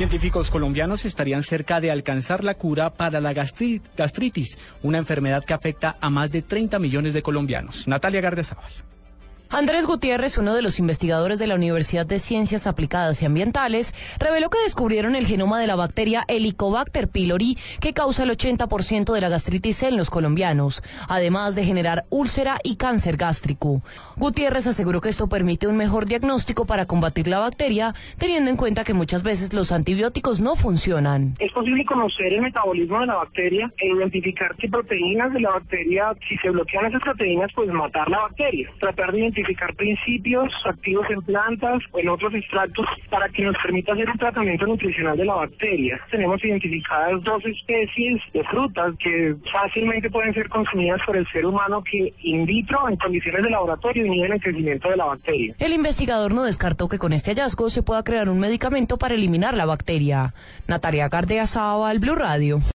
Científicos colombianos estarían cerca de alcanzar la cura para la gastri- gastritis, una enfermedad que afecta a más de 30 millones de colombianos. Natalia Gardezábal. Andrés Gutiérrez, uno de los investigadores de la Universidad de Ciencias Aplicadas y Ambientales, reveló que descubrieron el genoma de la bacteria Helicobacter pylori, que causa el 80% de la gastritis en los colombianos, además de generar úlcera y cáncer gástrico. Gutiérrez aseguró que esto permite un mejor diagnóstico para combatir la bacteria, teniendo en cuenta que muchas veces los antibióticos no funcionan. Es posible conocer el metabolismo de la bacteria e identificar qué proteínas de la bacteria, si se bloquean esas proteínas, pues matar la bacteria. Tratar de identificar principios activos en plantas o en otros extractos para que nos permita hacer un tratamiento nutricional de la bacteria. Tenemos identificadas dos especies de frutas que fácilmente pueden ser consumidas por el ser humano que in vitro, en condiciones de laboratorio, inhiben el crecimiento de la bacteria. El investigador no descartó que con este hallazgo se pueda crear un medicamento para eliminar la bacteria. Natalia Gardea Sábal, Blue Radio.